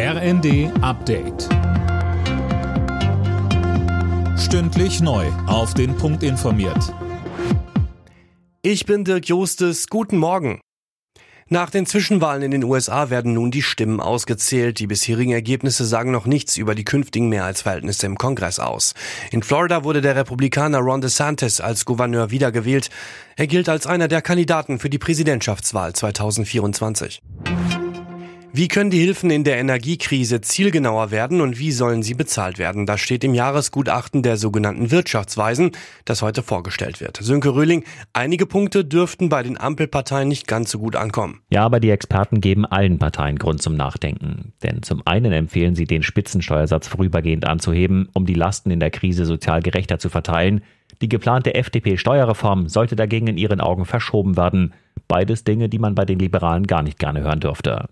RND Update. Stündlich neu. Auf den Punkt informiert. Ich bin Dirk Jostes. Guten Morgen. Nach den Zwischenwahlen in den USA werden nun die Stimmen ausgezählt. Die bisherigen Ergebnisse sagen noch nichts über die künftigen Mehrheitsverhältnisse im Kongress aus. In Florida wurde der Republikaner Ron DeSantis als Gouverneur wiedergewählt. Er gilt als einer der Kandidaten für die Präsidentschaftswahl 2024. Wie können die Hilfen in der Energiekrise zielgenauer werden und wie sollen sie bezahlt werden? Das steht im Jahresgutachten der sogenannten Wirtschaftsweisen, das heute vorgestellt wird. Sönke Röhling, einige Punkte dürften bei den Ampelparteien nicht ganz so gut ankommen. Ja, aber die Experten geben allen Parteien Grund zum Nachdenken. Denn zum einen empfehlen sie, den Spitzensteuersatz vorübergehend anzuheben, um die Lasten in der Krise sozial gerechter zu verteilen. Die geplante FDP-Steuerreform sollte dagegen in ihren Augen verschoben werden. Beides Dinge, die man bei den Liberalen gar nicht gerne hören dürfte.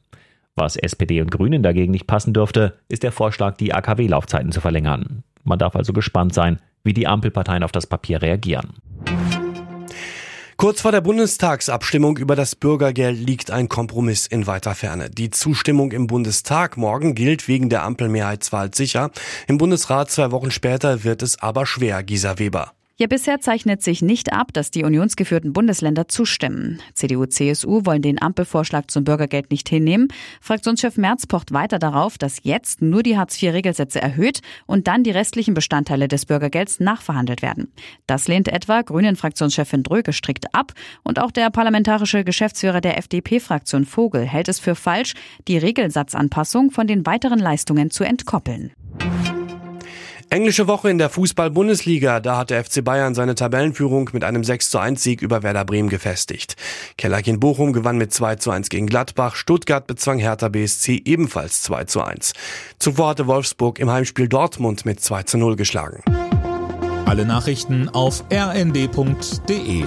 Was SPD und Grünen dagegen nicht passen dürfte, ist der Vorschlag, die AKW-Laufzeiten zu verlängern. Man darf also gespannt sein, wie die Ampelparteien auf das Papier reagieren. Kurz vor der Bundestagsabstimmung über das Bürgergeld liegt ein Kompromiss in weiter Ferne. Die Zustimmung im Bundestag morgen gilt wegen der Ampelmehrheitswahl sicher. Im Bundesrat zwei Wochen später wird es aber schwer, Gisa Weber. Ja, bisher zeichnet sich nicht ab, dass die unionsgeführten Bundesländer zustimmen. CDU, CSU wollen den Ampelvorschlag zum Bürgergeld nicht hinnehmen. Fraktionschef Merz pocht weiter darauf, dass jetzt nur die Hartz-IV-Regelsätze erhöht und dann die restlichen Bestandteile des Bürgergelds nachverhandelt werden. Das lehnt etwa Grünen-Fraktionschefin Dröge strikt ab und auch der parlamentarische Geschäftsführer der FDP-Fraktion Vogel hält es für falsch, die Regelsatzanpassung von den weiteren Leistungen zu entkoppeln. Englische Woche in der Fußball-Bundesliga. Da hat der FC Bayern seine Tabellenführung mit einem 6 zu 1 Sieg über Werder Bremen gefestigt. Kellerkin Bochum gewann mit 2 zu 1 gegen Gladbach. Stuttgart bezwang Hertha BSC ebenfalls 2 zu 1. Zuvor hatte Wolfsburg im Heimspiel Dortmund mit 2 zu 0 geschlagen. Alle Nachrichten auf rnd.de